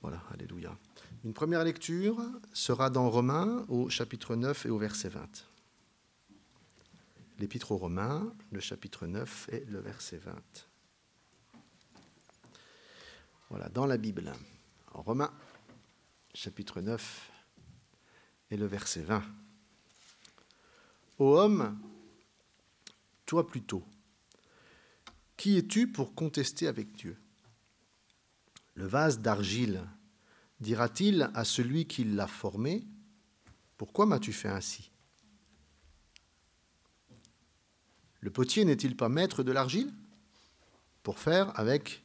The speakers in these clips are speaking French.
Voilà, alléluia. Une première lecture sera dans Romains au chapitre 9 et au verset 20. L'épître aux Romains, le chapitre 9 et le verset 20. Voilà, dans la Bible. En Romains, chapitre 9 et le verset 20. Ô homme, toi plutôt, qui es-tu pour contester avec Dieu? Le vase d'argile. Dira-t-il à celui qui l'a formé, Pourquoi m'as-tu fait ainsi? Le potier n'est-il pas maître de l'argile? Pour faire avec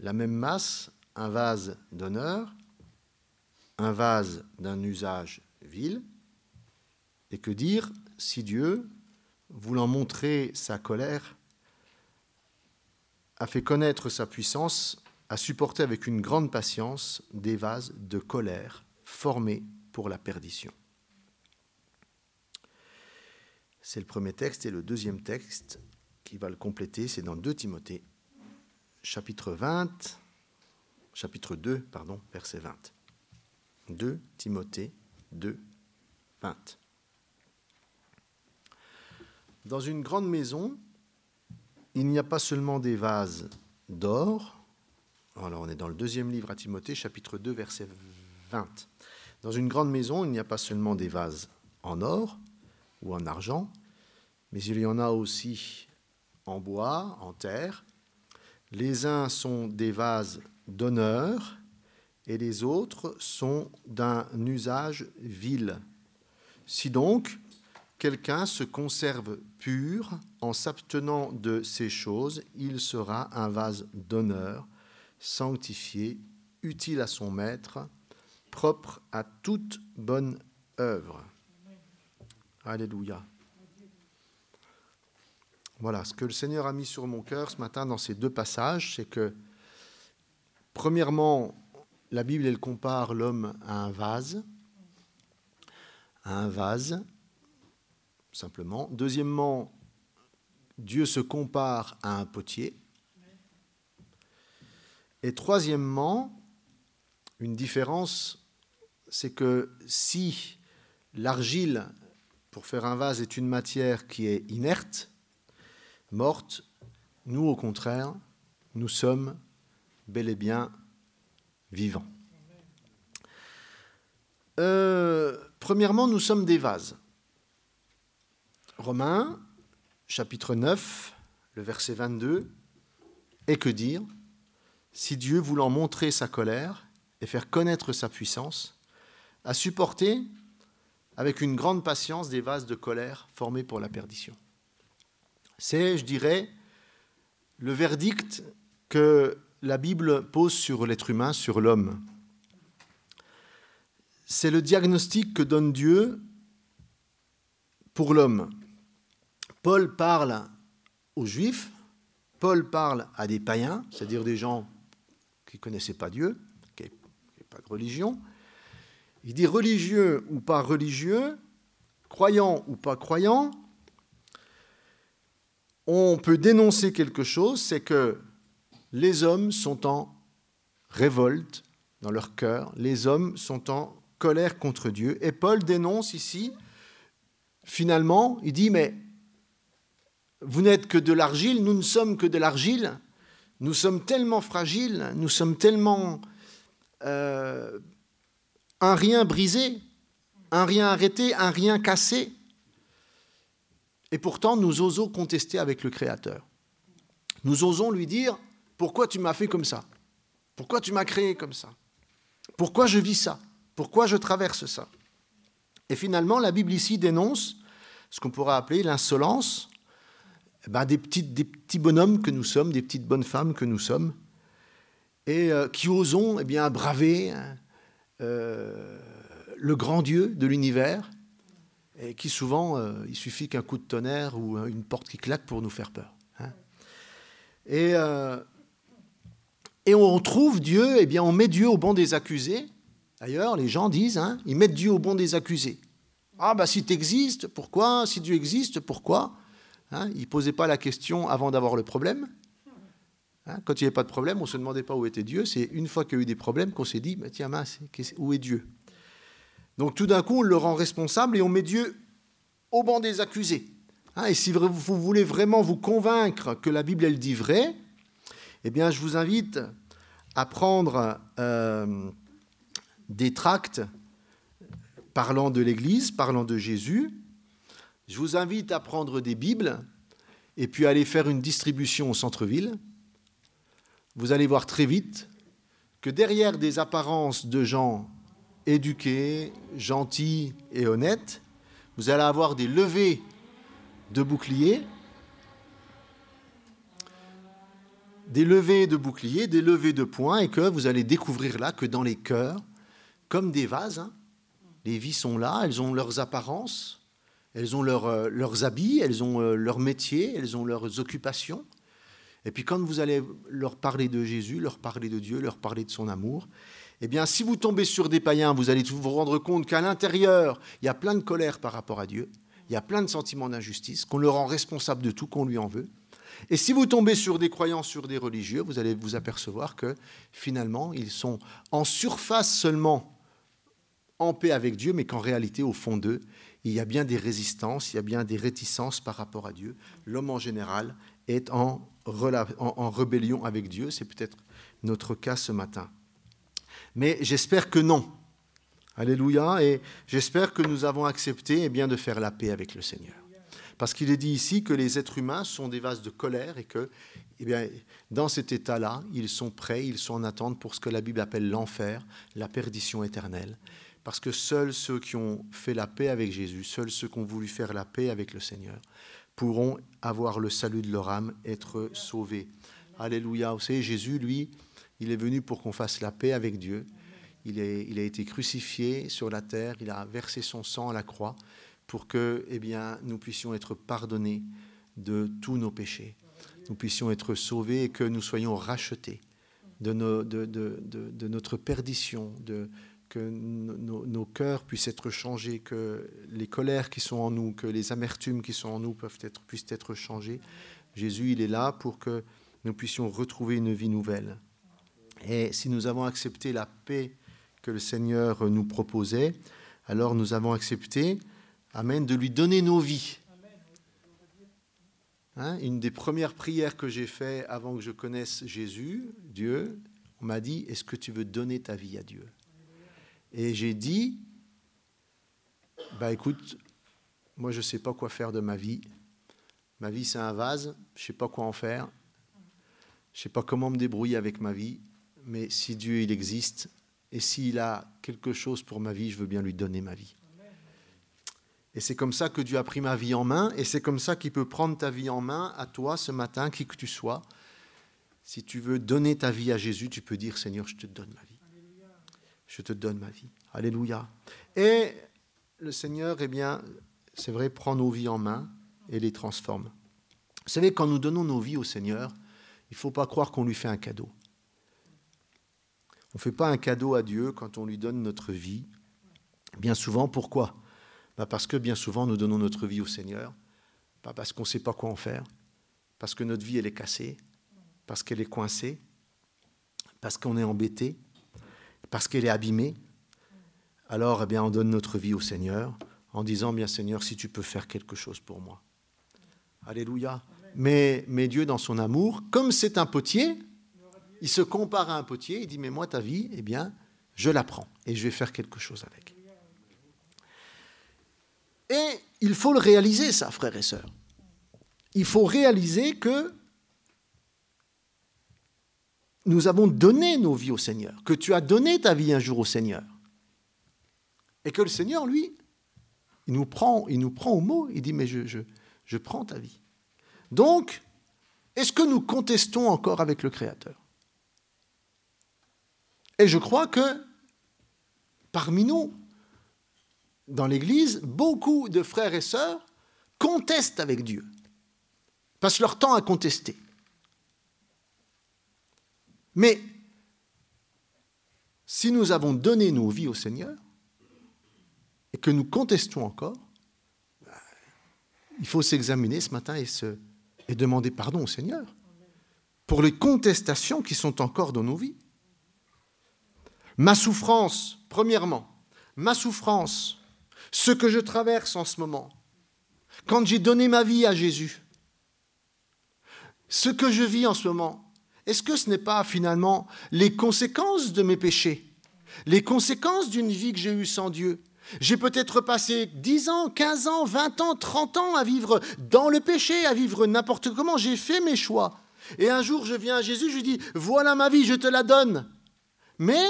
la même masse un vase d'honneur, un vase d'un usage vil. Et que dire si Dieu, voulant montrer sa colère, a fait connaître sa puissance, a supporté avec une grande patience des vases de colère formés pour la perdition. C'est le premier texte et le deuxième texte qui va le compléter, c'est dans 2 Timothée, chapitre 20, chapitre 2, pardon, verset 20. 2 Timothée 2, 20. Dans une grande maison, il n'y a pas seulement des vases d'or. Alors on est dans le deuxième livre à Timothée, chapitre 2, verset 20. Dans une grande maison, il n'y a pas seulement des vases en or ou en argent, mais il y en a aussi en bois, en terre. Les uns sont des vases d'honneur et les autres sont d'un usage vil. Si donc quelqu'un se conserve pur en s'abtenant de ces choses, il sera un vase d'honneur, sanctifié, utile à son maître, propre à toute bonne œuvre. Alléluia. Voilà, ce que le Seigneur a mis sur mon cœur ce matin dans ces deux passages, c'est que, premièrement, la Bible, elle compare l'homme à un vase, à un vase, simplement. Deuxièmement, Dieu se compare à un potier. Et troisièmement, une différence, c'est que si l'argile, pour faire un vase, est une matière qui est inerte, morte, nous, au contraire, nous sommes bel et bien vivants. Euh, premièrement, nous sommes des vases. Romains, chapitre 9, le verset 22, et que dire? Si Dieu, voulant montrer sa colère et faire connaître sa puissance, a supporté avec une grande patience des vases de colère formés pour la perdition c'est, je dirais, le verdict que la Bible pose sur l'être humain, sur l'homme. C'est le diagnostic que donne Dieu pour l'homme. Paul parle aux Juifs, Paul parle à des païens, c'est-à-dire des gens qui ne connaissaient pas Dieu, qui n'avaient pas de religion. Il dit religieux ou pas religieux, croyant ou pas croyant, on peut dénoncer quelque chose, c'est que les hommes sont en révolte dans leur cœur, les hommes sont en colère contre Dieu. Et Paul dénonce ici, finalement, il dit, mais vous n'êtes que de l'argile, nous ne sommes que de l'argile, nous sommes tellement fragiles, nous sommes tellement euh, un rien brisé, un rien arrêté, un rien cassé. Et pourtant, nous osons contester avec le Créateur. Nous osons lui dire, pourquoi tu m'as fait comme ça? Pourquoi tu m'as créé comme ça? Pourquoi je vis ça? Pourquoi je traverse ça? Et finalement, la Bible ici dénonce ce qu'on pourrait appeler l'insolence ben, des, des petits bonhommes que nous sommes, des petites bonnes femmes que nous sommes, et euh, qui osons eh bien, braver euh, le grand Dieu de l'univers, et qui souvent, euh, il suffit qu'un coup de tonnerre ou une porte qui claque pour nous faire peur. Hein. Et, et on trouve Dieu, eh bien on met Dieu au banc des accusés. D'ailleurs, les gens disent, hein, ils mettent Dieu au banc des accusés. Ah bah si tu existes, pourquoi? Si Dieu existe, pourquoi? Hein, Ils ne posaient pas la question avant d'avoir le problème. Hein, quand il n'y avait pas de problème, on ne se demandait pas où était Dieu. C'est une fois qu'il y a eu des problèmes qu'on s'est dit, mais tiens mince, où est Dieu? Donc tout d'un coup, on le rend responsable et on met Dieu au banc des accusés. Hein, et si vous voulez vraiment vous convaincre que la Bible, elle dit vrai, eh bien, je vous invite à prendre euh, des tracts parlant de l'Église, parlant de Jésus. Je vous invite à prendre des Bibles et puis aller faire une distribution au centre-ville. Vous allez voir très vite que derrière des apparences de gens éduqués, gentils et honnêtes, vous allez avoir des levées de boucliers, des levées de boucliers, des levées de poings, et que vous allez découvrir là que dans les cœurs, comme des vases, hein, les vies sont là, elles ont leurs apparences, elles ont euh, leurs habits, elles ont euh, leur métier, elles ont leurs occupations, et puis quand vous allez leur parler de Jésus, leur parler de Dieu, leur parler de son amour, eh bien si vous tombez sur des païens, vous allez vous rendre compte qu'à l'intérieur, il y a plein de colère par rapport à Dieu, il y a plein de sentiments d'injustice, qu'on le rend responsable de tout, qu'on lui en veut. Et si vous tombez sur des croyants, sur des religieux, vous allez vous apercevoir que finalement, ils sont en surface seulement en paix avec Dieu, mais qu'en réalité, au fond d'eux, il y a bien des résistances, il y a bien des réticences par rapport à Dieu. L'homme en général est en, rébellion avec Dieu. C'est peut-être notre cas ce matin. Mais j'espère que non. Alléluia. Et j'espère que nous avons accepté eh bien, de faire la paix avec le Seigneur. Parce qu'il est dit ici que les êtres humains sont des vases de colère et que, eh bien, dans cet état-là, ils sont prêts, ils sont en attente pour ce que la Bible appelle l'enfer, la perdition éternelle. Parce que seuls ceux qui ont fait la paix avec Jésus, seuls ceux qui ont voulu faire la paix avec le Seigneur, pourront avoir le salut de leur âme, être sauvés. Alléluia. Vous savez, Jésus, lui, il est venu pour qu'on fasse la paix avec Dieu. Il, est, il a été crucifié sur la terre, il a versé son sang à la croix pour que eh bien, nous puissions être pardonnés de tous nos péchés, nous puissions être sauvés et que nous soyons rachetés de, de notre perdition, de, que nos, cœurs puissent être changés, que les colères qui sont en nous, que les amertumes qui sont en nous puissent être changées. Jésus, il est là pour que nous puissions retrouver une vie nouvelle. Et si nous avons accepté la paix que le Seigneur nous proposait, alors nous avons accepté, Amen, de lui donner nos vies. Hein, une des premières prières que j'ai faites avant que je connaisse Jésus, Dieu, on m'a dit, est-ce que tu veux donner ta vie à Dieu? Et j'ai dit, bah écoute, moi je ne sais pas quoi faire de ma vie. Ma vie c'est un vase, je ne sais pas quoi en faire. Je ne sais pas comment me débrouiller avec ma vie, mais si Dieu il existe et s'il a quelque chose pour ma vie, je veux bien lui donner ma vie. Et c'est comme ça que Dieu a pris ma vie en main, et c'est comme ça qu'il peut prendre ta vie en main à toi ce matin, qui que tu sois. Si tu veux donner ta vie à Jésus, tu peux dire Seigneur, je te donne ma vie je te donne ma vie. Alléluia. Et le Seigneur, eh bien, c'est vrai, prend nos vies en main et les transforme. Vous savez, quand nous donnons nos vies au Seigneur, il ne faut pas croire qu'on lui fait un cadeau. On ne fait pas un cadeau à Dieu quand on lui donne notre vie. Bien souvent, pourquoi? Bah, Parce que bien souvent, nous donnons notre vie au Seigneur, pas parce qu'on ne sait pas quoi en faire, parce que notre vie, elle est cassée, parce qu'elle est coincée, parce qu'on est embêté, parce qu'elle est abîmée, alors eh bien, on donne notre vie au Seigneur en disant, bien Seigneur, si tu peux faire quelque chose pour moi. Alléluia. Mais, mais Dieu, dans son amour, comme c'est un potier, il se compare à un potier, il dit, mais moi, ta vie, eh bien, je la prends et je vais faire quelque chose avec. Et il faut le réaliser, ça, frères et sœurs. Il faut réaliser que nous avons donné nos vies au Seigneur, que tu as donné ta vie un jour au Seigneur. Et que le Seigneur, lui, il nous prend, il nous prend au mot, il dit, mais je, je, je prends ta vie. Donc, est-ce que nous contestons encore avec le Créateur? Et je crois que parmi nous, dans l'Église, beaucoup de frères et sœurs contestent avec Dieu, passent leur temps à contester. Mais si nous avons donné nos vies au Seigneur et que nous contestons encore, il faut s'examiner ce matin et, demander pardon au Seigneur. pour les contestations qui sont encore dans nos vies. Ma souffrance, premièrement, ma souffrance, ce que je traverse en ce moment, quand j'ai donné ma vie à Jésus, ce que je vis en ce moment, est-ce que ce n'est pas finalement les conséquences de mes péchés, les conséquences d'une vie que j'ai eue sans Dieu? J'ai peut-être passé 10 ans, 15 ans, 20 ans, 30 ans à vivre dans le péché, à vivre n'importe comment, j'ai fait mes choix. Et un jour, je viens à Jésus, je lui dis, voilà ma vie, je te la donne. Mais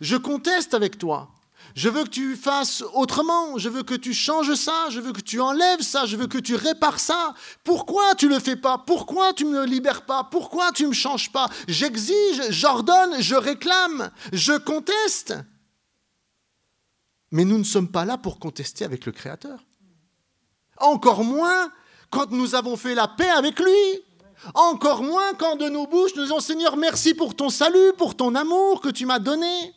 je conteste avec toi. Je veux que tu fasses autrement, je veux que tu changes ça, je veux que tu enlèves ça, je veux que tu répares ça. Pourquoi tu ne le fais pas? Pourquoi tu ne me libères pas? Pourquoi tu ne me changes pas? J'exige, j'ordonne, je réclame, je conteste. Mais nous ne sommes pas là pour contester avec le Créateur. Encore moins quand nous avons fait la paix avec lui. Encore moins quand de nos bouches nous disons Seigneur, merci pour ton salut, pour ton amour que tu m'as donné.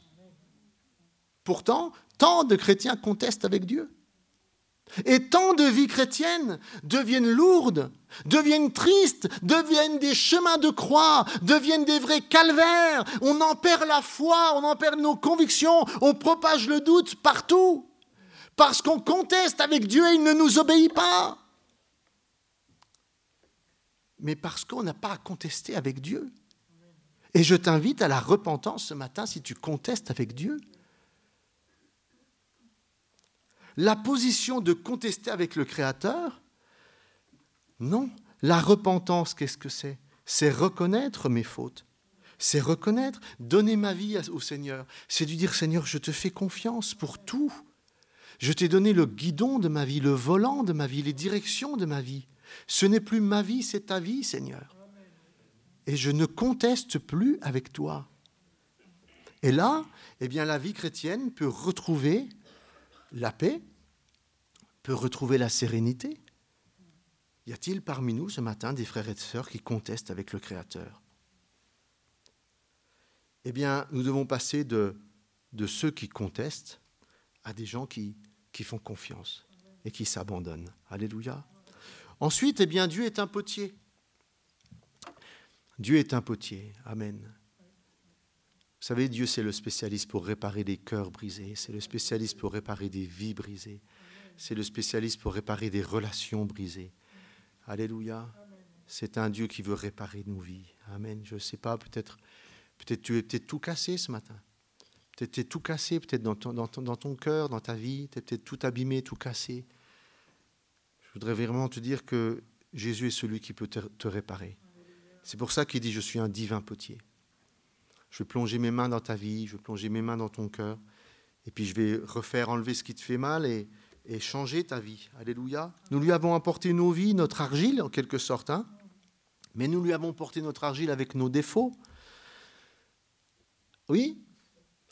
Pourtant, tant de chrétiens contestent avec Dieu. Et tant de vies chrétiennes deviennent lourdes, deviennent tristes, deviennent des chemins de croix, deviennent des vrais calvaires. On en perd la foi, on en perd nos convictions, on propage le doute partout. Parce qu'on conteste avec Dieu et il ne nous obéit pas. Mais parce qu'on n'a pas à contester avec Dieu. Et je t'invite à la repentance ce matin si tu contestes avec Dieu. La position de contester avec le Créateur Non. La repentance, qu'est-ce que c'est? C'est reconnaître mes fautes. C'est reconnaître, donner ma vie au Seigneur. C'est lui dire, Seigneur, je te fais confiance pour tout. Je t'ai donné le guidon de ma vie, le volant de ma vie, les directions de ma vie. Ce n'est plus ma vie, c'est ta vie, Seigneur. Et je ne conteste plus avec toi. Et là, eh bien, la vie chrétienne peut retrouver la paix, peut retrouver la sérénité Y a-t-il parmi nous ce matin des frères et sœurs qui contestent avec le Créateur? Eh bien, nous devons passer de, ceux qui contestent à des gens qui, qui font confiance et qui s'abandonnent. Alléluia. Ensuite, eh bien, Dieu est un potier. Dieu est un potier. Amen. Vous savez, Dieu, c'est le spécialiste pour réparer des cœurs brisés, c'est le spécialiste pour réparer des vies brisées, c'est le spécialiste pour réparer des relations brisées. Alléluia. C'est un Dieu qui veut réparer nos vies. Amen. Je ne sais pas, peut-être peut-être tu es peut-être tout cassé ce matin. Peut-être tu es tout cassé, peut-être dans ton, cœur, dans ta vie, tu es peut-être tout abîmé, tout cassé. Je voudrais vraiment te dire que Jésus est celui qui peut te réparer. C'est pour ça qu'il dit, je suis un divin potier. Je vais plonger mes mains dans ta vie, je vais plonger mes mains dans ton cœur, et puis je vais refaire enlever ce qui te fait mal et, changer ta vie. Alléluia. Nous lui avons apporté nos vies, notre argile en quelque sorte, hein mais nous lui avons porté notre argile avec nos défauts. Oui,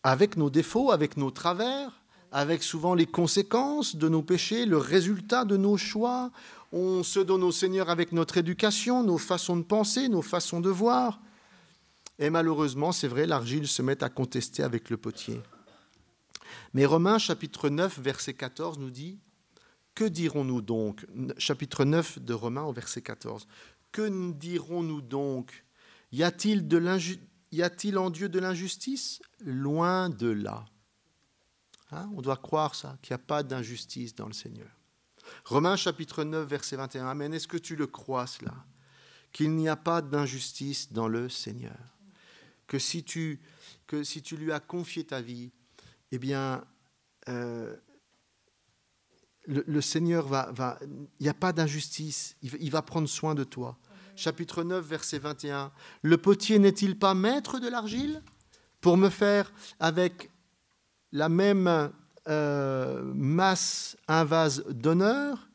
avec nos défauts, avec nos travers, avec souvent les conséquences de nos péchés, le résultat de nos choix. On se donne au Seigneur avec notre éducation, nos façons de penser, nos façons de voir. Et malheureusement, c'est vrai, l'argile se met à contester avec le potier. Mais Romains chapitre 9, verset 14 nous dit, Que dirons-nous donc Chapitre 9 de Romains au verset 14. Que dirons-nous donc? Y a-t-il, en Dieu de l'injustice? Loin de là. Hein On doit croire ça, qu'il n'y a pas d'injustice dans le Seigneur. Romains chapitre 9, verset 21. Amen. Est-ce que tu le crois cela Qu'il n'y a pas d'injustice dans le Seigneur? Que si tu, que si tu lui as confié ta vie, eh bien, euh, le, Seigneur va... va il n'y a pas d'injustice, il, va prendre soin de toi. Chapitre 9, verset 21. Le potier n'est-il pas maître de l'argile pour me faire avec la même euh, masse un vase d'honneur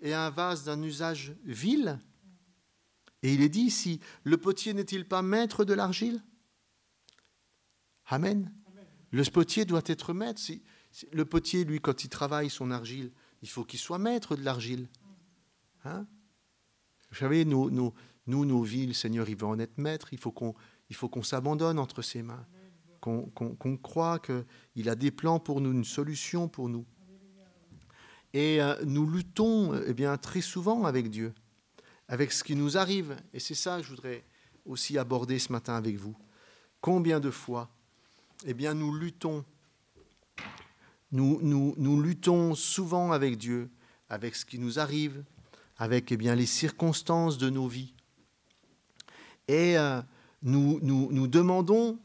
et un vase d'un usage vil? Et il est dit ici, le potier n'est-il pas maître de l'argile Amen. Le potier doit être maître. Le potier, lui, quand il travaille son argile, il faut qu'il soit maître de l'argile. Hein? Vous savez, nous, nos vies, le Seigneur, il veut en être maître. Il faut qu'on s'abandonne entre ses mains, qu'on qu croit qu'il a des plans pour nous, une solution pour nous. Et euh, nous luttons eh bien, très souvent avec Dieu, avec ce qui nous arrive. Et c'est ça que je voudrais aussi aborder ce matin avec vous. Combien de fois, eh bien, nous luttons, nous, nous, nous luttons souvent avec Dieu, avec ce qui nous arrive, avec eh bien, les circonstances de nos vies. Et euh, nous, nous, nous, demandons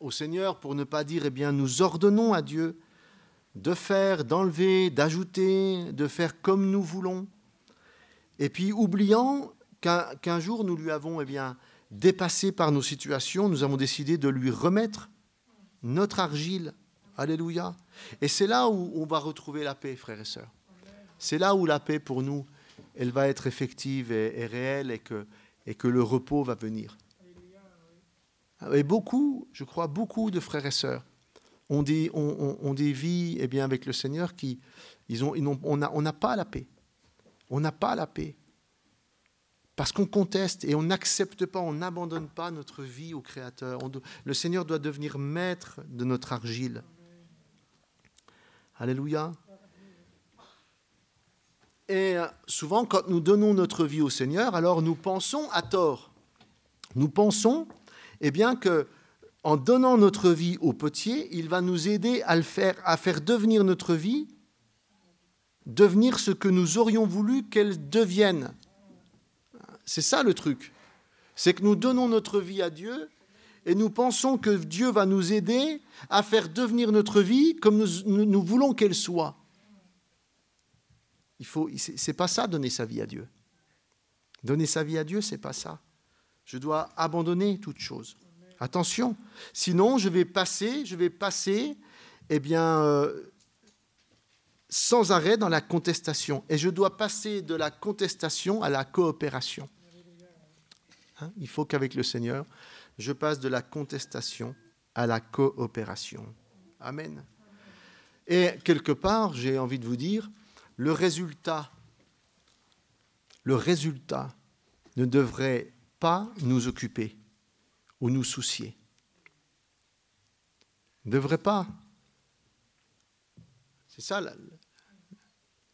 au Seigneur, pour ne pas dire, eh bien, nous ordonnons à Dieu de faire, d'enlever, d'ajouter, de faire comme nous voulons. Et puis, oubliant qu'un jour, nous lui avons eh bien, dépassé par nos situations, nous avons décidé de lui remettre notre argile. Alléluia. Et c'est là où on va retrouver la paix, frères et sœurs. C'est là où la paix pour nous, elle va être effective et, réelle et que, et que le repos va venir. Et beaucoup, je crois, beaucoup de frères et sœurs ont des, ont, des vies eh bien, avec le Seigneur qui, ils ont, ils on n'a pas la paix. On n'a pas la paix. Parce qu'on conteste et on n'accepte pas, on n'abandonne pas notre vie au Créateur. le Seigneur doit devenir maître de notre argile. Alléluia. Et euh, souvent, quand nous donnons notre vie au Seigneur, alors nous pensons à tort. Nous pensons, eh bien, que en donnant notre vie au potier, il va nous aider à faire, à faire devenir notre vie, devenir ce que nous aurions voulu qu'elle devienne. C'est ça le truc. C'est que nous donnons notre vie à Dieu et nous pensons que Dieu va nous aider à faire devenir notre vie comme nous, voulons qu'elle soit. Il faut, c'est pas ça donner sa vie à Dieu. Donner sa vie à Dieu, c'est pas ça. Je dois abandonner toute chose. Attention, sinon je vais passer, je vais passer, eh bien, euh, sans arrêt dans la contestation. Et je dois passer de la contestation à la coopération. Hein, il faut qu'avec le Seigneur, je passe de la contestation à la coopération. Amen. Et quelque part, j'ai envie de vous dire, le résultat, le résultat ne devrait pas nous occuper ou nous soucier. Ne devrait pas. C'est ça,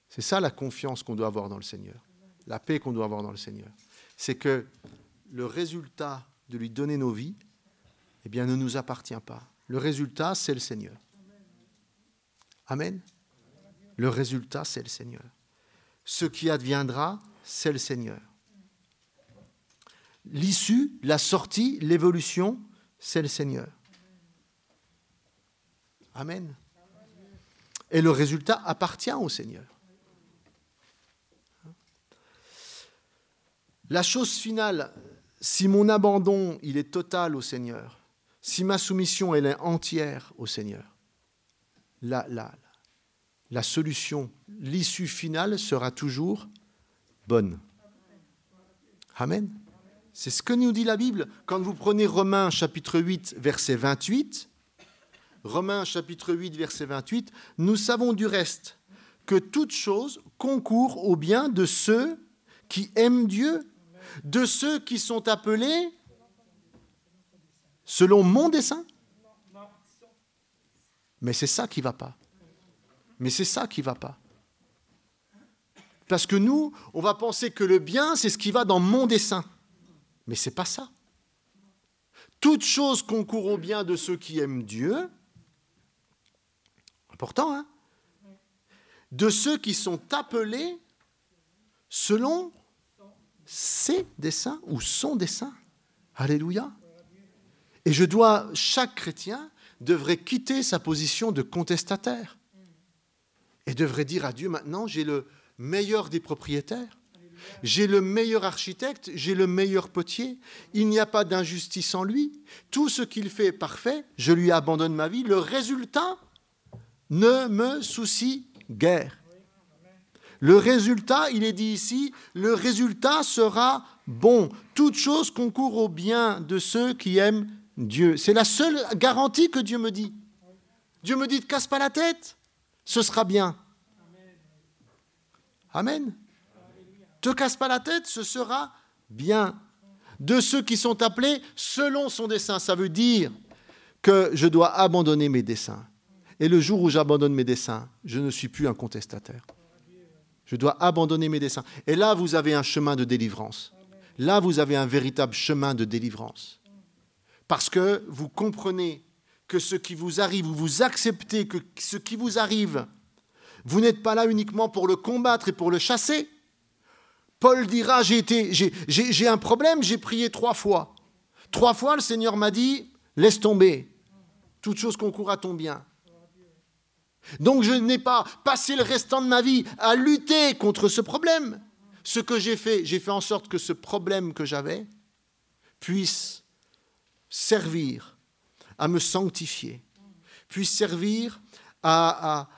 c'est ça la confiance qu'on doit avoir dans le Seigneur, la paix qu'on doit avoir dans le Seigneur. C'est que le résultat de lui donner nos vies, eh bien, ne nous appartient pas. Le résultat, c'est le Seigneur. Amen. Le résultat, c'est le Seigneur. Ce qui adviendra, c'est le Seigneur l'issue, la sortie, l'évolution, c'est le Seigneur. Amen. Et le résultat appartient au Seigneur. La chose finale, si mon abandon, il est total au Seigneur, si ma soumission, elle est entière au Seigneur, la, la, la solution, l'issue finale sera toujours bonne. Amen. C'est ce que nous dit la Bible. Quand vous prenez Romains chapitre 8, verset 28, Romains chapitre 8, verset 28, nous savons du reste que toute chose concourt au bien de ceux qui aiment Dieu, de ceux qui sont appelés selon mon dessein. Mais c'est ça qui ne va pas. Mais c'est ça qui ne va pas. Parce que nous, on va penser que le bien, c'est ce qui va dans mon dessein. Mais ce n'est pas ça. Toute chose concourt au bien de ceux qui aiment Dieu. Important, hein? De ceux qui sont appelés selon ses desseins ou son dessein. Alléluia. Et je dois, chaque chrétien devrait quitter sa position de contestataire et devrait dire à Dieu maintenant, j'ai le meilleur des propriétaires. J'ai le meilleur architecte, j'ai le meilleur potier. Il n'y a pas d'injustice en lui. Tout ce qu'il fait est parfait. Je lui abandonne ma vie. Le résultat ne me soucie guère. Le résultat, il est dit ici, le résultat sera bon. Toute chose concourt au bien de ceux qui aiment Dieu. C'est la seule garantie que Dieu me dit. Dieu me dit, ne casse pas la tête, ce sera bien. Amen. Te casse pas la tête, ce sera bien. De ceux qui sont appelés selon son dessein. Ça veut dire que je dois abandonner mes desseins. Et le jour où j'abandonne mes desseins, je ne suis plus un contestataire. Je dois abandonner mes desseins. Et là, vous avez un chemin de délivrance. là vous avez un véritable chemin de délivrance. Parce que vous comprenez que ce qui vous arrive, ou vous acceptez que ce qui vous arrive, vous n'êtes pas là uniquement pour le combattre et pour le chasser. Paul dira, j'ai, été, j'ai, un problème, j'ai prié trois fois. Trois fois, le Seigneur m'a dit, laisse tomber, toute chose concourt à ton bien. Donc je n'ai pas passé le restant de ma vie à lutter contre ce problème. Ce que j'ai fait, j'ai fait en sorte que ce problème que j'avais puisse servir à me sanctifier, puisse servir à,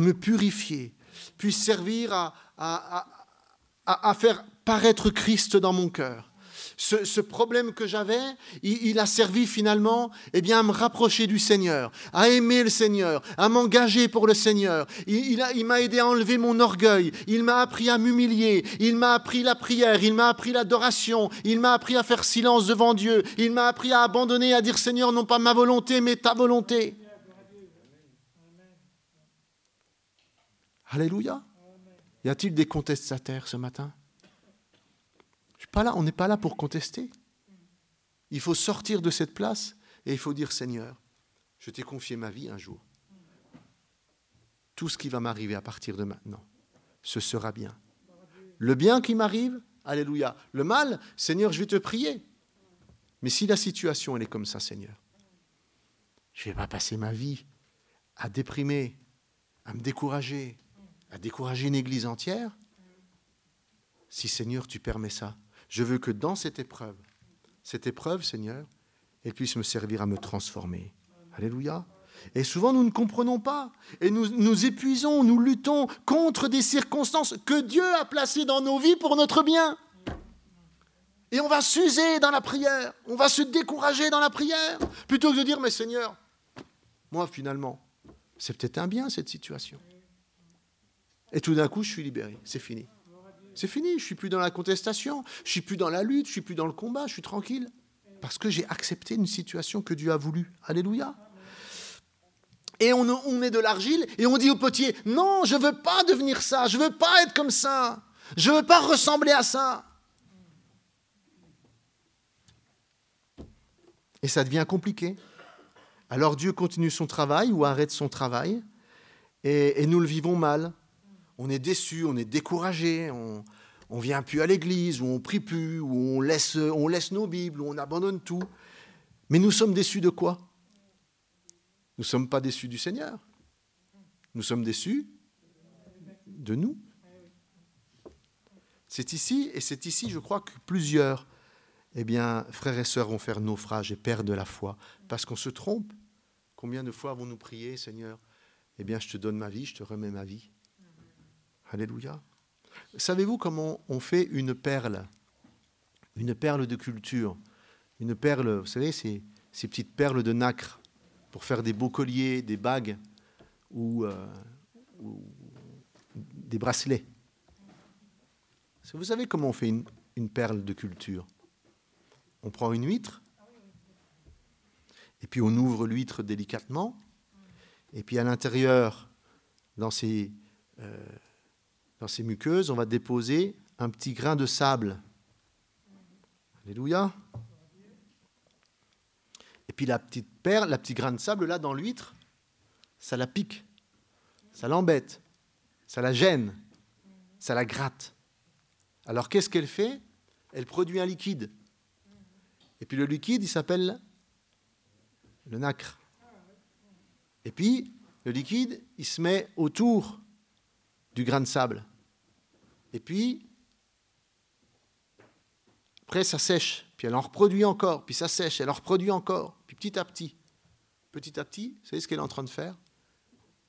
me purifier, puisse servir à, faire paraître Christ dans mon cœur ce, problème que j'avais, il, a servi finalement eh bien, à me rapprocher du Seigneur, à aimer le Seigneur, à m'engager pour le Seigneur. Il, il m'a aidé à enlever mon orgueil, il m'a appris à m'humilier, il m'a appris la prière, il m'a appris l'adoration, il m'a appris à faire silence devant Dieu, il m'a appris à abandonner, à dire Seigneur, non pas ma volonté, mais ta volonté. Alléluia. Y a-t-il des contestataires ce matin? On n'est pas là pour contester. Il faut sortir de cette place et il faut dire Seigneur, je t'ai confié ma vie un jour. Tout ce qui va m'arriver à partir de maintenant, ce sera bien. Le bien qui m'arrive, alléluia. Le mal, Seigneur, je vais te prier. Mais si la situation elle est comme ça, Seigneur, je ne vais pas passer ma vie à déprimer, à me décourager, à décourager une église entière. Si Seigneur, tu permets ça, je veux que dans cette épreuve, cette épreuve, Seigneur, elle puisse me servir à me transformer. Alléluia. Et souvent, nous ne comprenons pas. Et nous nous épuisons, nous luttons contre des circonstances que Dieu a placées dans nos vies pour notre bien. Et on va s'user dans la prière. On va se décourager dans la prière. Plutôt que de dire, mais Seigneur, moi, finalement, c'est peut-être un bien, cette situation. Et tout d'un coup, je suis libéré. C'est fini. C'est fini, je suis plus dans la contestation, je suis plus dans la lutte, je suis plus dans le combat, je suis tranquille. Parce que j'ai accepté une situation que Dieu a voulu. Alléluia. Et on, est de l'argile et on dit au potier, non, je ne veux pas devenir ça, je ne veux pas être comme ça, je ne veux pas ressembler à ça. Et ça devient compliqué. Alors Dieu continue son travail ou arrête son travail et nous le vivons mal on est déçu, on est découragé, on ne vient plus à l'église, ou on prie plus, ou on laisse, on laisse nos Bibles, ou on abandonne tout. Mais nous sommes déçus de quoi? Nous ne sommes pas déçus du Seigneur. Nous sommes déçus de nous. C'est ici, et c'est ici, je crois, que plusieurs eh bien, frères et sœurs vont faire naufrage et perdre la foi, parce qu'on se trompe. Combien de fois avons-nous prié, Seigneur? Eh bien, je te donne ma vie, je te remets ma vie. Alléluia. Savez-vous comment on fait une perle? Une perle de culture. Une perle, vous savez, ces, petites perles de nacre pour faire des beaux colliers, des bagues ou, euh, des bracelets. Vous savez comment on fait une, une perle de culture? On prend une huître, et puis on ouvre l'huître délicatement, et puis à l'intérieur, dans ces euh, dans ces muqueuses, on va déposer un petit grain de sable. Alléluia. Et puis la petite perle, la petite grain de sable là dans l'huître, ça la pique, ça l'embête, ça la gêne, ça la gratte. Alors qu'est-ce qu'elle fait? Elle produit un liquide. Et puis le liquide, il s'appelle le nacre. Et puis le liquide, il se met autour du grain de sable. Et puis, après, ça sèche, puis elle en reproduit encore, puis ça sèche, elle en reproduit encore, puis petit à petit, petit à petit, vous savez ce qu'elle est en train de faire?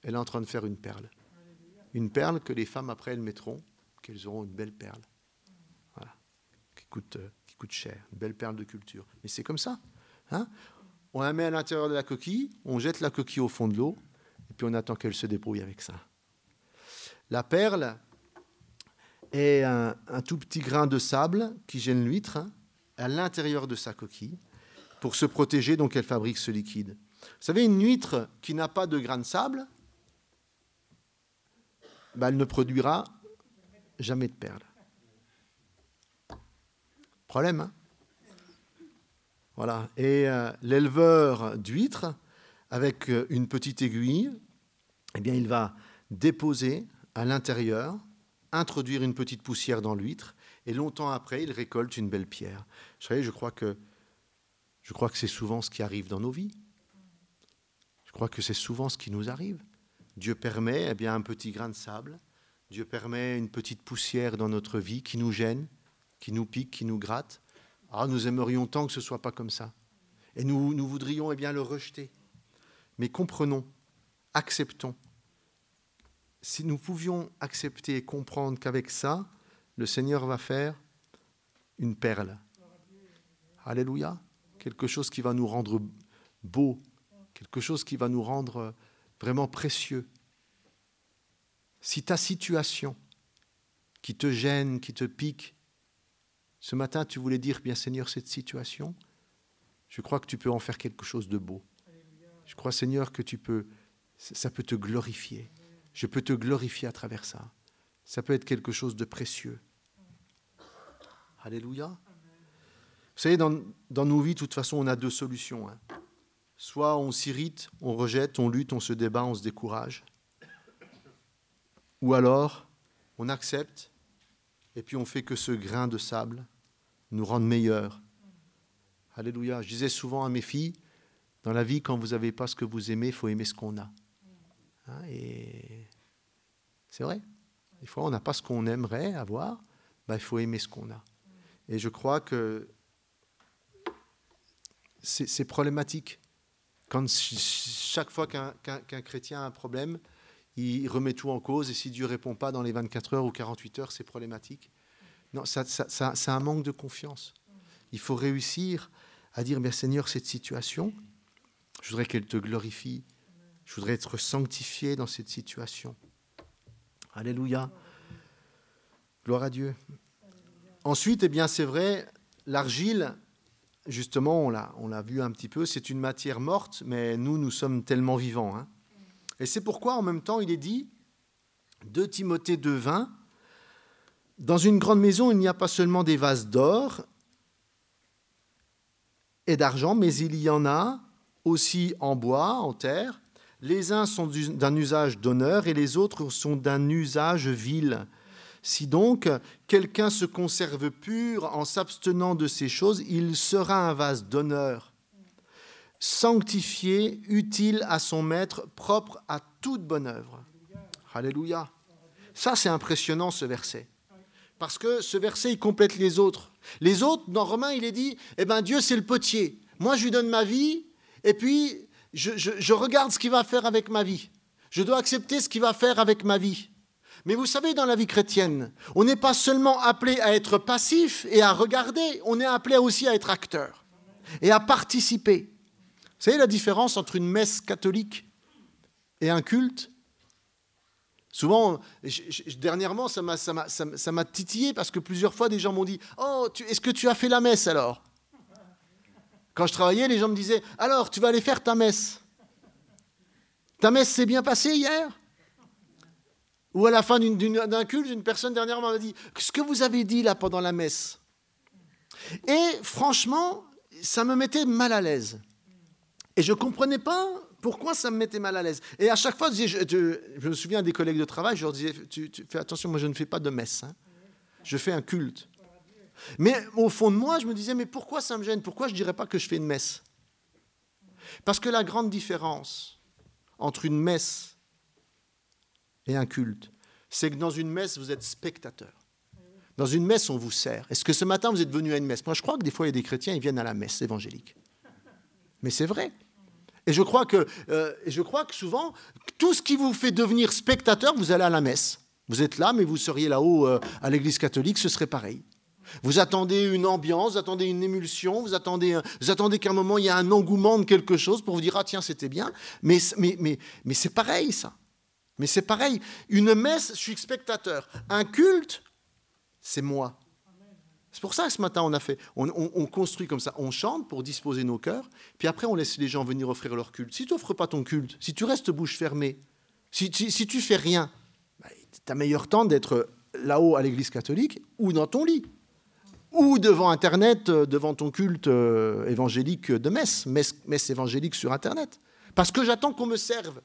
Elle est en train de faire une perle. Une perle que les femmes, après, elles mettront, qu'elles auront une belle perle. Voilà. Qui coûte, euh, qui coûte cher, une belle perle de culture. Mais c'est comme ça. Hein? On la met à l'intérieur de la coquille, on jette la coquille au fond de l'eau, et puis on attend qu'elle se débrouille avec ça. La perle, et un, tout petit grain de sable qui gêne l'huître hein, à l'intérieur de sa coquille pour se protéger, donc elle fabrique ce liquide. Vous savez, une huître qui n'a pas de grain de sable, bah, elle ne produira jamais de perles. Problème, hein? Voilà. Et euh, l'éleveur d'huîtres, avec euh, une petite aiguille, eh bien, il va déposer à l'intérieur, introduire une petite poussière dans l'huître, et longtemps après, il récolte une belle pierre. Vous savez, je crois que, je crois que c'est souvent ce qui arrive dans nos vies. Je crois que c'est souvent ce qui nous arrive. Dieu permet eh bien, un petit grain de sable, Dieu permet une petite poussière dans notre vie qui nous gêne, qui nous pique, qui nous gratte. Ah, nous aimerions tant que ce ne soit pas comme ça. Et nous, nous voudrions eh bien, le rejeter. Mais comprenons, acceptons. Si nous pouvions accepter et comprendre qu'avec ça, le Seigneur va faire une perle. Alléluia. Quelque chose qui va nous rendre beau, quelque chose qui va nous rendre vraiment précieux. Si ta situation qui te gêne, qui te pique, ce matin tu voulais dire, bien Seigneur, cette situation, je crois que tu peux en faire quelque chose de beau. Je crois, Seigneur, que tu peux, ça peut te glorifier. Je peux te glorifier à travers ça. Ça peut être quelque chose de précieux. Alléluia. Vous savez, dans, nos vies, de toute façon, on a deux solutions. Hein. Soit on s'irrite, on rejette, on lutte, on se débat, on se décourage. Ou alors, on accepte et puis on fait que ce grain de sable nous rende meilleurs. Alléluia. Je disais souvent à mes filles, dans la vie, quand vous n'avez pas ce que vous aimez, il faut aimer ce qu'on a. Hein, et c'est vrai. Des fois, on n'a pas ce qu'on aimerait avoir, ben, il faut aimer ce qu'on a. Et je crois que c'est problématique. Chaque fois qu'un chrétien a un problème, il remet tout en cause, et si Dieu ne répond pas dans les 24 heures ou 48 heures, c'est problématique. Non, ça, c'est un manque de confiance. Il faut réussir à dire, mais Seigneur, cette situation, je voudrais qu'elle te glorifie. Je voudrais être sanctifié dans cette situation. Alléluia. Gloire à Dieu. Ensuite, eh bien, c'est vrai, l'argile, justement, on l'a, on l'a vu un petit peu, c'est une matière morte, mais nous, nous sommes tellement vivants. Hein. Et c'est pourquoi, en même temps, il est dit, de Timothée 2,20, dans une grande maison, il n'y a pas seulement des vases d'or et d'argent, mais il y en a aussi en bois, en terre. Les uns sont d'un usage d'honneur et les autres sont d'un usage vil. Si donc quelqu'un se conserve pur en s'abstenant de ces choses, il sera un vase d'honneur, sanctifié, utile à son maître, propre à toute bonne œuvre. Alléluia. Ça, c'est impressionnant, ce verset. Parce que ce verset, il complète les autres. Les autres, dans Romains, il est dit, eh bien, Dieu, c'est le potier. Moi, je lui donne ma vie, et puis je, regarde ce qu'il va faire avec ma vie. Je dois accepter ce qu'il va faire avec ma vie. Mais vous savez, dans la vie chrétienne, on n'est pas seulement appelé à être passif et à regarder, on est appelé aussi à être acteur et à participer. Vous savez la différence entre une messe catholique et un culte? Souvent, dernièrement, ça m'a titillé parce que plusieurs fois, des gens m'ont dit Oh, est-ce que tu as fait la messe alors? Quand je travaillais, les gens me disaient Alors, tu vas aller faire ta messe. Ta messe s'est bien passée hier? Ou à la fin d'un culte, une personne dernièrement m'a dit Ce que vous avez dit là pendant la messe? Et franchement, ça me mettait mal à l'aise. Et je ne comprenais pas pourquoi ça me mettait mal à l'aise. Et à chaque fois, je, me souviens des collègues de travail, je leur disais tu, Fais attention, moi je ne fais pas de messe. Hein. Je fais un culte. Mais au fond de moi, je me disais Mais pourquoi ça me gêne? Pourquoi je ne dirais pas que je fais une messe? Parce que la grande différence entre une messe et un culte, c'est que dans une messe, vous êtes spectateur. Dans une messe, on vous sert. Est-ce que ce matin, vous êtes venu à une messe? Moi, je crois que des fois, il y a des chrétiens, ils viennent à la messe évangélique. Mais c'est vrai. Et je crois que, euh, je crois que souvent, tout ce qui vous fait devenir spectateur, vous allez à la messe. Vous êtes là, mais vous seriez là-haut euh, à l'église catholique, ce serait pareil. Vous attendez une ambiance, vous attendez une émulsion, vous attendez, vous attendez qu'à un moment il y a un engouement de quelque chose pour vous dire ah tiens c'était bien, mais mais mais mais c'est pareil ça. Mais c'est pareil, une messe, je suis spectateur. Un culte, c'est moi. C'est pour ça que ce matin, on a fait, on, construit comme ça, on chante pour disposer nos cœurs, puis après, on laisse les gens venir offrir leur culte. Si tu n'offres pas ton culte, si tu restes bouche fermée, si, si, si tu fais rien, bah, tu as meilleur temps d'être là-haut à l'église catholique ou dans ton lit ou devant Internet, euh, devant ton culte euh, évangélique de messe, messe, messe évangélique sur Internet. Parce que j'attends qu'on me serve.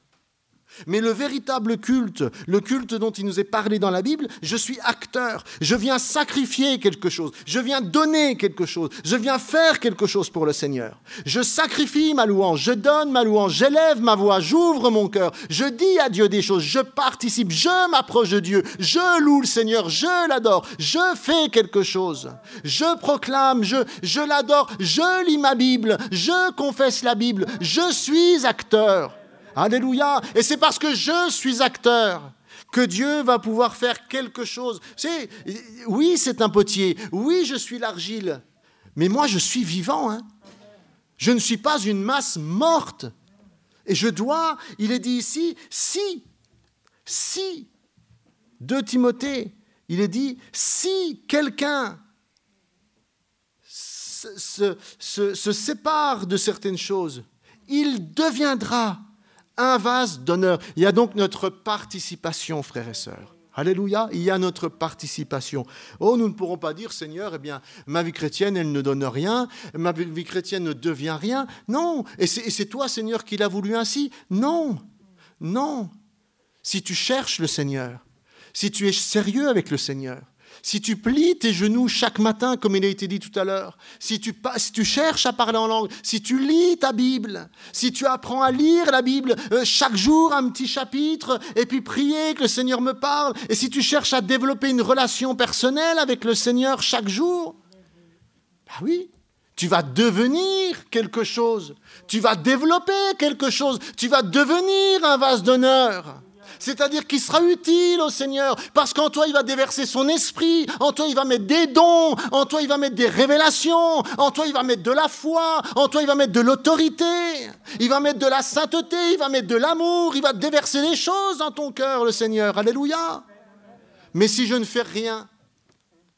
Mais le véritable culte, le culte dont il nous est parlé dans la Bible, je suis acteur. Je viens sacrifier quelque chose. Je viens donner quelque chose. Je viens faire quelque chose pour le Seigneur. Je sacrifie ma louange. Je donne ma louange. J'élève ma voix. J'ouvre mon cœur. Je dis à Dieu des choses. Je participe. Je m'approche de Dieu. Je loue le Seigneur. Je l'adore. Je fais quelque chose. Je proclame. Je, je l'adore. Je lis ma Bible. Je confesse la Bible. Je suis acteur. Alléluia. Et c'est parce que je suis acteur que Dieu va pouvoir faire quelque chose. C'est, oui, c'est un potier. Oui, je suis l'argile. Mais moi, je suis vivant. Hein. Je ne suis pas une masse morte. Et je dois, il est dit ici, si, si, de Timothée, il est dit, si quelqu'un se, se sépare de certaines choses, il deviendra un vase d'honneur. Il y a donc notre participation, frères et sœurs. Alléluia, il y a notre participation. Oh, nous ne pourrons pas dire, Seigneur, eh bien, ma vie chrétienne, elle ne donne rien, ma vie chrétienne ne devient rien. Non, et c'est toi, Seigneur, qui l'as voulu ainsi. Non, non. Si tu cherches le Seigneur, si tu es sérieux avec le Seigneur, si tu plies tes genoux chaque matin, comme il a été dit tout à l'heure, si tu, tu cherches à parler en langue, si tu lis ta Bible, si tu apprends à lire la Bible euh, chaque jour un petit chapitre, et puis prier que le Seigneur me parle, et si tu cherches à développer une relation personnelle avec le Seigneur chaque jour, bah oui, tu vas devenir quelque chose, tu vas développer quelque chose, tu vas devenir un vase d'honneur c'est-à-dire qu'il sera utile au Seigneur, parce qu'en toi, il va déverser son esprit, en toi, il va mettre des dons, en toi, il va mettre des révélations, en toi, il va mettre de la foi, en toi, il va mettre de l'autorité, il va mettre de la sainteté, il va mettre de l'amour, il va déverser les choses dans ton cœur, le Seigneur. Alléluia. Mais si je ne fais rien,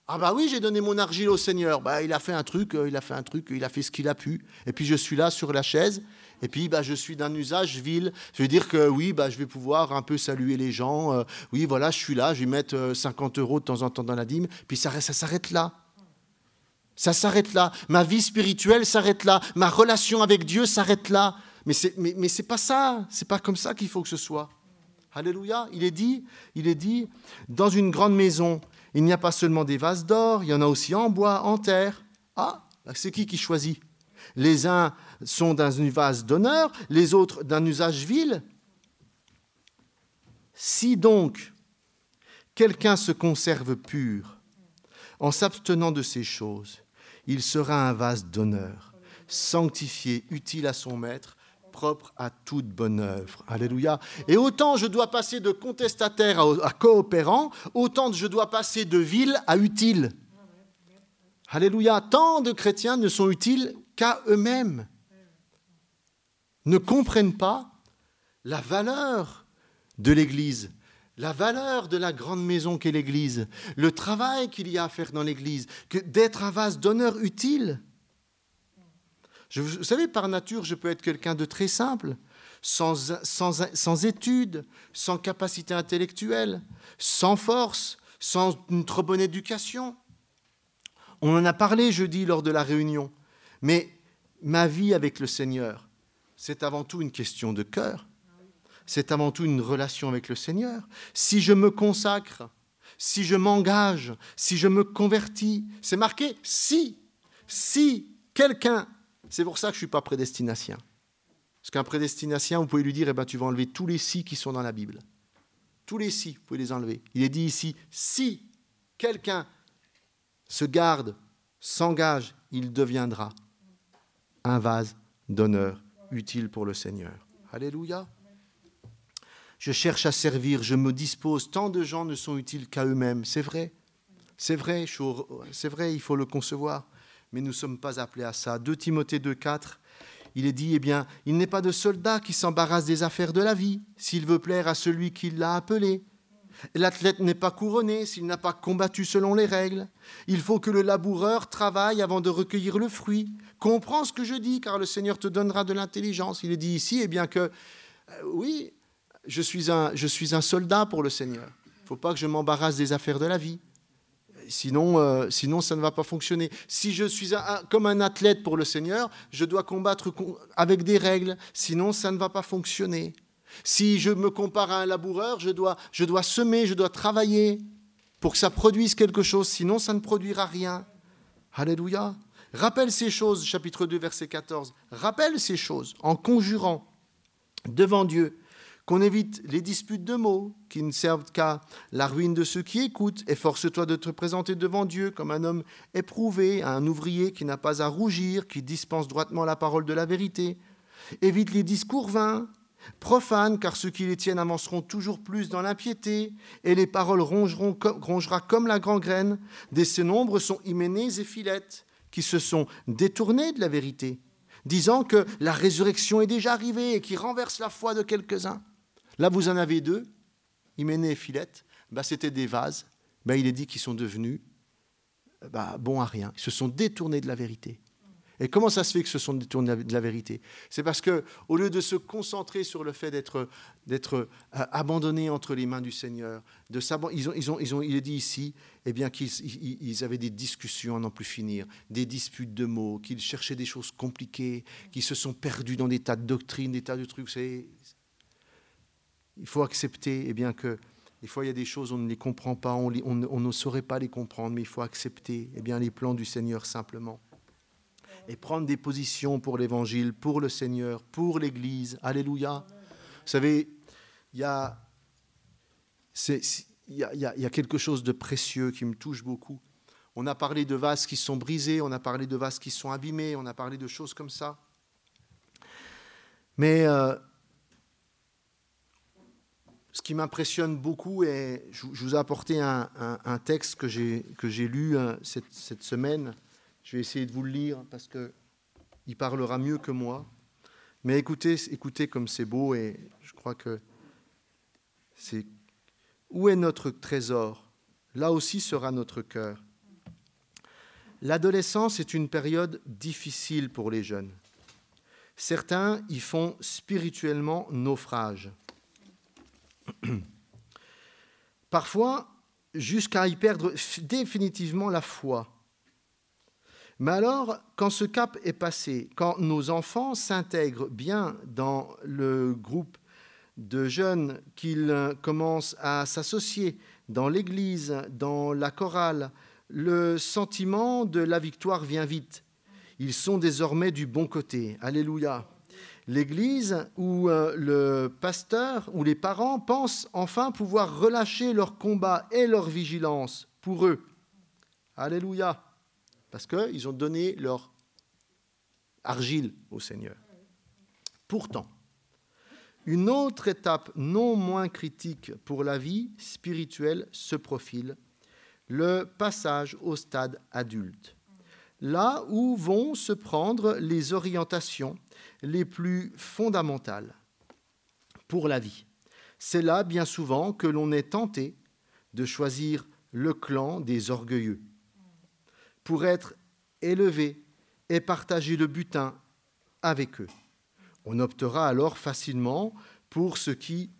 ah bah oui, j'ai donné mon argile au Seigneur. Bah, il a fait un truc, euh, il a fait un truc, il a fait ce qu'il a pu. Et puis je suis là sur la chaise et puis, bah, je suis d'un usage vil. Je veux dire que oui, bah, je vais pouvoir un peu saluer les gens. Euh, oui, voilà, je suis là, je vais mettre 50 euh, euros de temps en temps dans la dîme. Puis ça, ça s'arrête là. Ça s'arrête là. Ma vie spirituelle s'arrête là. Ma relation avec Dieu s'arrête là. Mais c'est mais, mais pas ça. C'est pas comme ça qu'il faut que ce soit. Alléluia. Il est dit, il est dit, dans une grande maison, il n'y a pas seulement des vases d'or, il y en a aussi en bois, en terre. Ah, c'est qui qui choisit? Les uns sont une vase d'honneur, les autres d'un usage vil. Si donc quelqu'un se conserve pur en s'abstenant de ces choses, il sera un vase d'honneur, sanctifié, utile à son maître, propre à toute bonne œuvre. Alléluia. Et autant je dois passer de contestataire à, coopérant, autant je dois passer de vil à utile. Alléluia. Tant de chrétiens ne sont utiles qu'à eux-mêmes ne comprennent pas la valeur de l'Église, la valeur de la grande maison qu'est l'Église, le travail qu'il y a à faire dans l'Église, que d'être un vase d'honneur utile. Je, vous savez, par nature, je peux être quelqu'un de très simple, sans, sans, sans études, sans capacité intellectuelle, sans force, sans une trop bonne éducation. On en a parlé jeudi lors de la réunion, mais ma vie avec le Seigneur, c'est avant tout une question de cœur. C'est avant tout une relation avec le Seigneur. Si je me consacre, si je m'engage, si je me convertis, c'est marqué si, si quelqu'un, c'est pour ça que je ne suis pas prédestinatien. Parce qu'un prédestinatien, vous pouvez lui dire, eh ben, tu vas enlever tous les si qui sont dans la Bible. Tous les si, vous pouvez les enlever. Il est dit ici, si quelqu'un se garde, s'engage, il deviendra un vase d'honneur utile pour le Seigneur. Alléluia. Je cherche à servir, je me dispose. Tant de gens ne sont utiles qu'à eux-mêmes. C'est vrai. C'est vrai, c'est vrai, il faut le concevoir. Mais nous ne sommes pas appelés à ça. 2 Timothée 2, 4, il est dit, eh bien, il n'est pas de soldat qui s'embarrasse des affaires de la vie, s'il veut plaire à celui qui l'a appelé. L'athlète n'est pas couronné s'il n'a pas combattu selon les règles. Il faut que le laboureur travaille avant de recueillir le fruit. Comprends ce que je dis, car le Seigneur te donnera de l'intelligence. Il est dit ici, eh bien que, euh, oui, je suis, un, je suis un soldat pour le Seigneur. Il ne faut pas que je m'embarrasse des affaires de la vie. sinon, euh, sinon, ça ne va pas fonctionner. Si je suis comme un athlète pour le Seigneur, je dois combattre avec des règles, sinon ça ne va pas fonctionner. Si je me compare à un laboureur, je dois, je dois semer, je dois travailler pour que ça produise quelque chose, sinon ça ne produira rien. Alléluia. Rappelle ces choses, chapitre 2, verset 14. Rappelle ces choses en conjurant devant Dieu qu'on évite les disputes de mots qui ne servent qu'à la ruine de ceux qui écoutent. Efforce-toi de te présenter devant Dieu comme un homme éprouvé, un ouvrier qui n'a pas à rougir, qui dispense droitement la parole de la vérité. Évite les discours vains, profanes, car ceux qui les tiennent avanceront toujours plus dans l'impiété, et les paroles rongeront, rongera comme la gangrène. Des ces nombres sont Hyménée et Philette, qui se sont détournés de la vérité, disant que la résurrection est déjà arrivée et qui renverse la foi de quelques-uns. Là, vous en avez deux, Hyménée et Philette. Bah, C'était des vases. Bah, il est dit qu'ils sont devenus bah, bons à rien. Ils se sont détournés de la vérité. Et comment ça se fait que se sont détournés de la vérité? C'est parce que au lieu de se concentrer sur le fait d'être d'être euh, abandonnés entre les mains du Seigneur, de ils ont, ils ont, ils ont, il est dit ici, eh bien qu'ils ils avaient des discussions à n'en plus finir, des disputes de mots, qu'ils cherchaient des choses compliquées, qu'ils se sont perdus dans des tas de doctrines, des tas de trucs. Il faut accepter eh bien, que des fois, il y a des choses, on ne les comprend pas, on, on, ne saurait pas les comprendre, mais il faut accepter eh bien, les plans du Seigneur simplement. Et prendre des positions pour l'Évangile, pour le Seigneur, pour l'Église. Alléluia. Vous savez, il y a, a, il y a quelque chose de précieux qui me touche beaucoup. On a parlé de vases qui sont brisés, on a parlé de vases qui sont abîmés, on a parlé de choses comme ça. Mais euh, ce qui m'impressionne beaucoup, et je, vous ai apporté un, texte que j'ai lu cette, cette, semaine. Je vais essayer de vous le lire parce qu'il parlera mieux que moi. Mais écoutez, écoutez comme c'est beau et je crois que c'est où est notre trésor? Là aussi sera notre cœur. L'adolescence est une période difficile pour les jeunes. Certains y font spirituellement naufrage. Parfois, jusqu'à y perdre définitivement la foi. Mais alors, quand ce cap est passé, quand nos enfants s'intègrent bien dans le groupe de jeunes, qu'ils commencent à s'associer dans l'Église, dans la chorale, le sentiment de la victoire vient vite. Ils sont désormais du bon côté. Alléluia l'Église où euh, le pasteur ou les parents pensent enfin pouvoir relâcher leur combat et leur vigilance pour eux. Alléluia. Parce qu'ils ont donné leur argile au Seigneur. Pourtant, une autre étape non moins critique pour la vie spirituelle se profile, le passage au stade adulte. Là où vont se prendre les orientations les plus fondamentales pour la vie. C'est là, bien souvent, que l'on est tenté de choisir le clan des orgueilleux pour être élevé et partager le butin avec eux. On optera alors facilement pour ce qui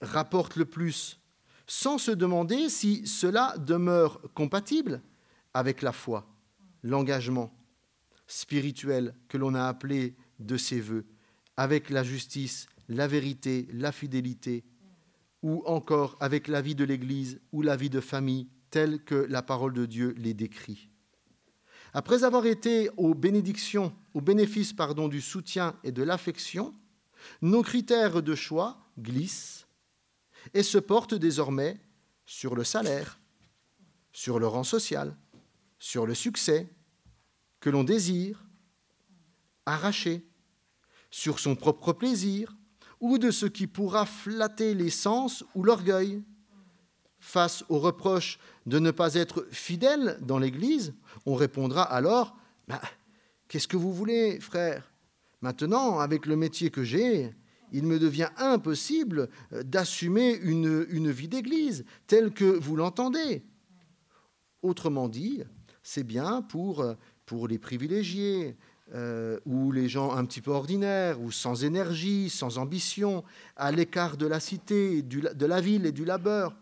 rapporte le plus, sans se demander si cela demeure compatible avec la foi, l'engagement spirituel que l'on a appelé de ses voeux, avec la justice, la vérité, la fidélité, ou encore avec la vie de l'Église ou la vie de famille, telle que la parole de Dieu les décrit. Après avoir été aux bénédictions, au bénéfice pardon, du soutien et de l'affection, nos critères de choix glissent et se portent désormais sur le salaire, sur le rang social, sur le succès que l'on désire, arraché sur son propre plaisir ou de ce qui pourra flatter les sens ou l'orgueil. Face au reproche de ne pas être fidèle dans l'Église, on répondra alors bah, Qu'est-ce que vous voulez, frère? Maintenant, avec le métier que j'ai, il me devient impossible euh, d'assumer une, vie d'Église telle que vous l'entendez. Autrement dit, c'est bien pour, euh, pour les privilégiés, euh, ou les gens un petit peu ordinaires, ou sans énergie, sans ambition, à l'écart de la cité, de la ville et du labeur.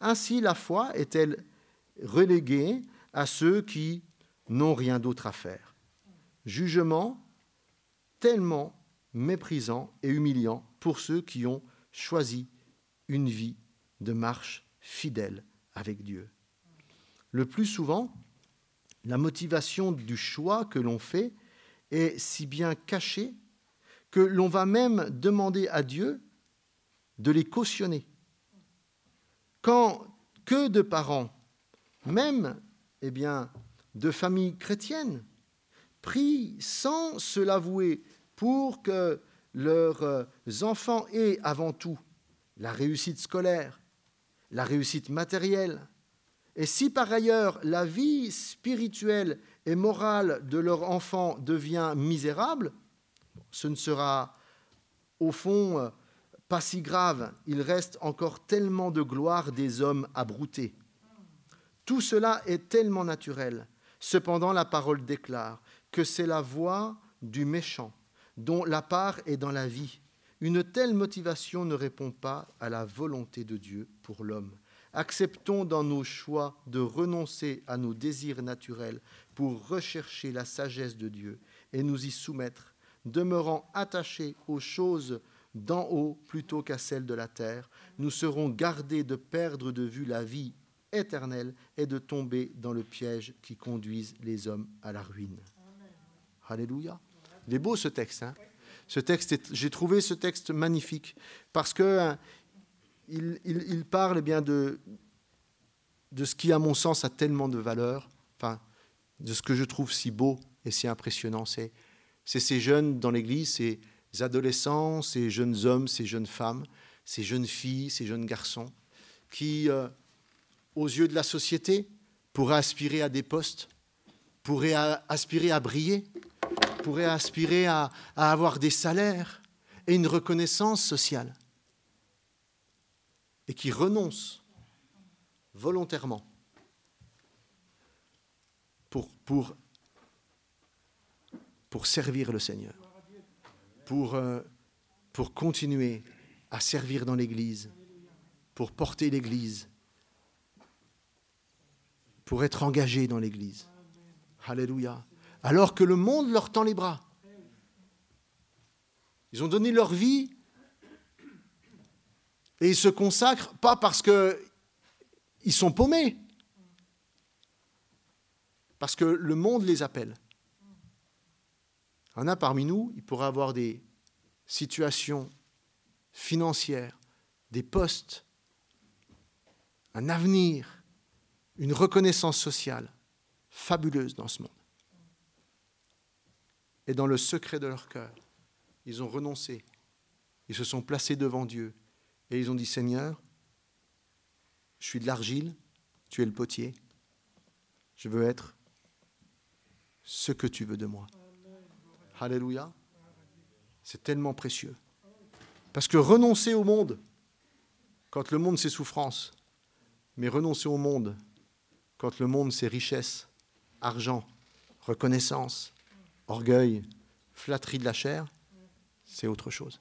Ainsi, la foi est-elle relégué à ceux qui n'ont rien d'autre à faire. Jugement tellement méprisant et humiliant pour ceux qui ont choisi une vie de marche fidèle avec Dieu. Le plus souvent, la motivation du choix que l'on fait est si bien cachée que l'on va même demander à Dieu de les cautionner. Quand que de parents, même eh de familles chrétiennes, prient sans se l'avouer pour que leurs euh, enfants aient avant tout la réussite scolaire, la réussite matérielle, et si par ailleurs la vie spirituelle et morale de leur enfant devient misérable, ce ne sera au fond euh, pas si grave, il reste encore tellement de gloire des hommes abroutés. Tout cela est tellement naturel. Cependant, la parole déclare que c'est la voix du méchant, dont la part est dans la vie. Une telle motivation ne répond pas à la volonté de Dieu pour l'homme. Acceptons dans nos choix de renoncer à nos désirs naturels pour rechercher la sagesse de Dieu et nous y soumettre, demeurant attachés aux choses d'en haut plutôt qu'à celles de la terre. Nous serons gardés de perdre de vue la vie éternelle et de tomber dans le piège qui conduise les hommes à la ruine. Alléluia. Il est beau ce texte. Hein j'ai trouvé ce texte magnifique parce que hein, parle eh bien de, ce qui, à mon sens, a tellement de valeur, de ce que je trouve si beau et si impressionnant. C'est, c'est ces jeunes dans l'Église, ces adolescents, ces jeunes hommes, ces jeunes femmes, ces jeunes filles, ces jeunes garçons, qui, euh, aux yeux de la société, pourraient aspirer à des postes, pourraient aspirer à briller, pourraient aspirer à avoir des salaires et une reconnaissance sociale et qui renoncent volontairement pour, servir le Seigneur, pour, euh, pour continuer à servir dans l'Église, pour porter l'Église, pour être engagé dans l'Église. Alléluia. Alors que le monde leur tend les bras. Ils ont donné leur vie et ils se consacrent pas parce qu'ils sont paumés, parce que le monde les appelle. Il y en a parmi nous, il pourrait avoir des situations financières, des postes, un avenir, une reconnaissance sociale fabuleuse dans ce monde. Et dans le secret de leur cœur, ils ont renoncé, ils se sont placés devant Dieu et ils ont dit, Seigneur, je suis de l'argile, tu es le potier. Je veux être ce que tu veux de moi. Alléluia. C'est tellement précieux. Parce que renoncer au monde, quand le monde c'est souffrance, mais renoncer au monde, quand le monde c'est richesse, argent, reconnaissance, orgueil, flatterie de la chair, c'est autre chose.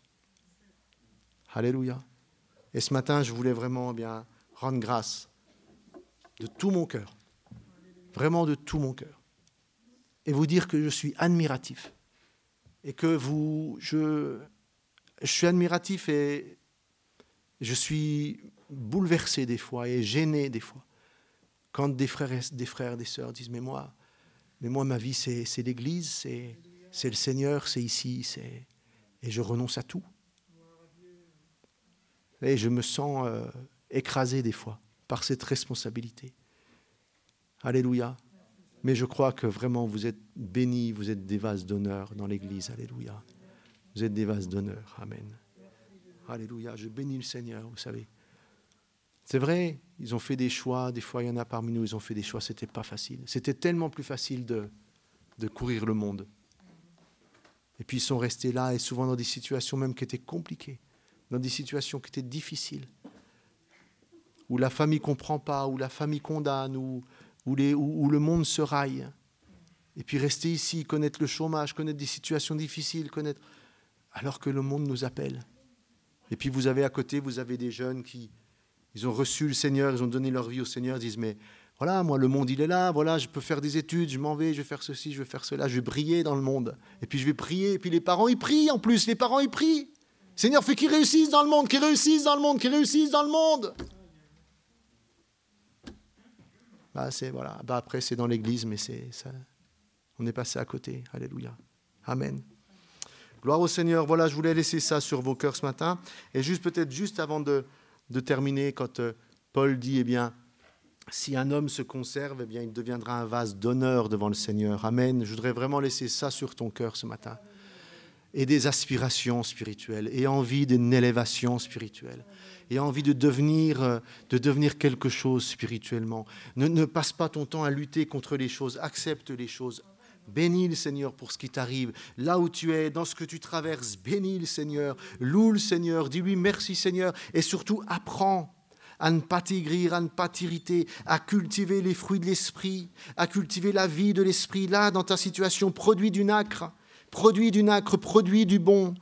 Alléluia. Et ce matin, je voulais vraiment bien rendre grâce de tout mon cœur, vraiment de tout mon cœur, et vous dire que je suis admiratif et que vous, je, suis admiratif et je suis bouleversé des fois et gêné des fois quand des frères, et, des frères, des sœurs disent mais moi, mais moi ma vie c'est l'Église, c'est le Seigneur, c'est ici, c'est et je renonce à tout. Et je me sens euh, écrasé des fois par cette responsabilité. Alléluia. Mais je crois que vraiment vous êtes bénis, vous êtes des vases d'honneur dans l'Église. Alléluia. Vous êtes des vases d'honneur. Amen. Alléluia. Je bénis le Seigneur, vous savez. C'est vrai, ils ont fait des choix. Des fois, il y en a parmi nous, ils ont fait des choix. C'était pas facile. C'était tellement plus facile de, de courir le monde. Et puis ils sont restés là et souvent dans des situations même qui étaient compliquées dans des situations qui étaient difficiles, où la famille ne comprend pas, où la famille condamne, où, où, le monde se raille. Et puis rester ici, connaître le chômage, connaître des situations difficiles, connaître... alors que le monde nous appelle. Et puis vous avez à côté, vous avez des jeunes qui, ils ont reçu le Seigneur, ils ont donné leur vie au Seigneur, ils disent, mais Voilà, moi, le monde, il est là. Voilà, je peux faire des études, je m'en vais, je vais faire ceci, je vais faire cela, je vais briller dans le monde. Et puis je vais prier. Et puis les parents, ils prient en plus. Les parents, ils prient. Seigneur, fais qu'ils réussissent dans le monde, qu'ils réussissent dans le monde, qu'ils réussissent dans le monde. Bah, c'est voilà. Bah, après, c'est dans l'église, mais c'est ça. On est passé à côté. Alléluia. Amen. Gloire au Seigneur. Voilà, je voulais laisser ça sur vos cœurs ce matin. Et juste peut-être juste avant de, de terminer, quand euh, Paul dit, eh bien, si un homme se conserve, eh bien, il deviendra un vase d'honneur devant le Seigneur. Amen. Je voudrais vraiment laisser ça sur ton cœur ce matin. Et des aspirations spirituelles, et envie d'une élévation spirituelle, et envie de devenir, euh, de devenir quelque chose spirituellement. Ne, ne passe pas ton temps à lutter contre les choses, accepte les choses. Bénis le Seigneur pour ce qui t'arrive, là où tu es, dans ce que tu traverses. Bénis le Seigneur, loue le Seigneur, dis-lui merci Seigneur, et surtout apprends à ne pas t'aigrir, à ne pas t'irriter, à cultiver les fruits de l'esprit, à cultiver la vie de l'esprit. Là, dans ta situation, produis du nacre, produis du nacre, produis du bon,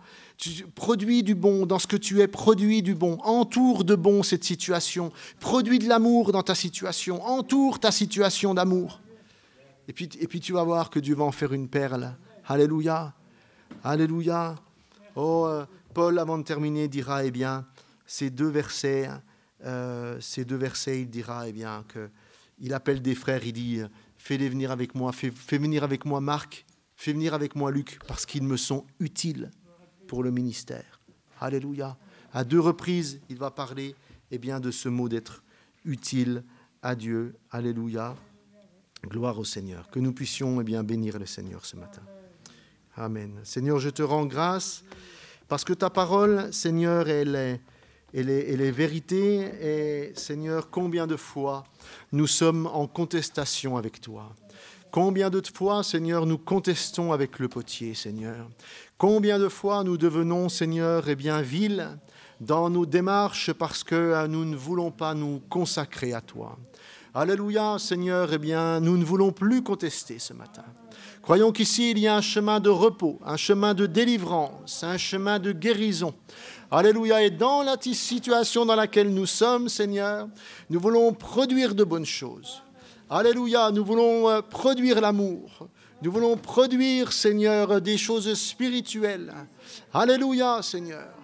produis du bon dans ce que tu es, produis du bon, entoure de bon cette situation, produis de l'amour dans ta situation, entoure ta situation d'amour. Et puis, et puis tu vas voir que Dieu va en faire une perle. Alléluia, Alléluia. Oh, euh, Paul, avant de terminer, dira, eh bien, ces deux versets, euh, ces deux versets, il dira eh bien, que il appelle des frères, il dit Fais-les venir avec moi, fais, venir avec moi Marc, fais venir avec moi Luc, parce qu'ils me sont utiles pour le ministère. Alléluia. À deux reprises, il va parler eh bien, de ce mot d'être utile à Dieu. Alléluia. Gloire au Seigneur. Que nous puissions eh bien, bénir le Seigneur ce matin. Amen. Seigneur, je te rends grâce parce que ta parole, Seigneur, elle est et les, vérités. Et Seigneur, combien de fois nous sommes en contestation avec toi Combien de fois, Seigneur, nous contestons avec le potier, Seigneur? Combien de fois nous devenons, Seigneur, eh bien, vils dans nos démarches parce que euh, nous ne voulons pas nous consacrer à toi? Alléluia, Seigneur, eh bien, nous ne voulons plus contester ce matin. Croyons qu'ici, il y a un chemin de repos, un chemin de délivrance, un chemin de guérison, Alléluia. Et dans la situation dans laquelle nous sommes, Seigneur, nous voulons produire de bonnes choses. Alléluia. Nous voulons euh, produire l'amour. Nous voulons produire, Seigneur, des choses spirituelles. Alléluia, Seigneur.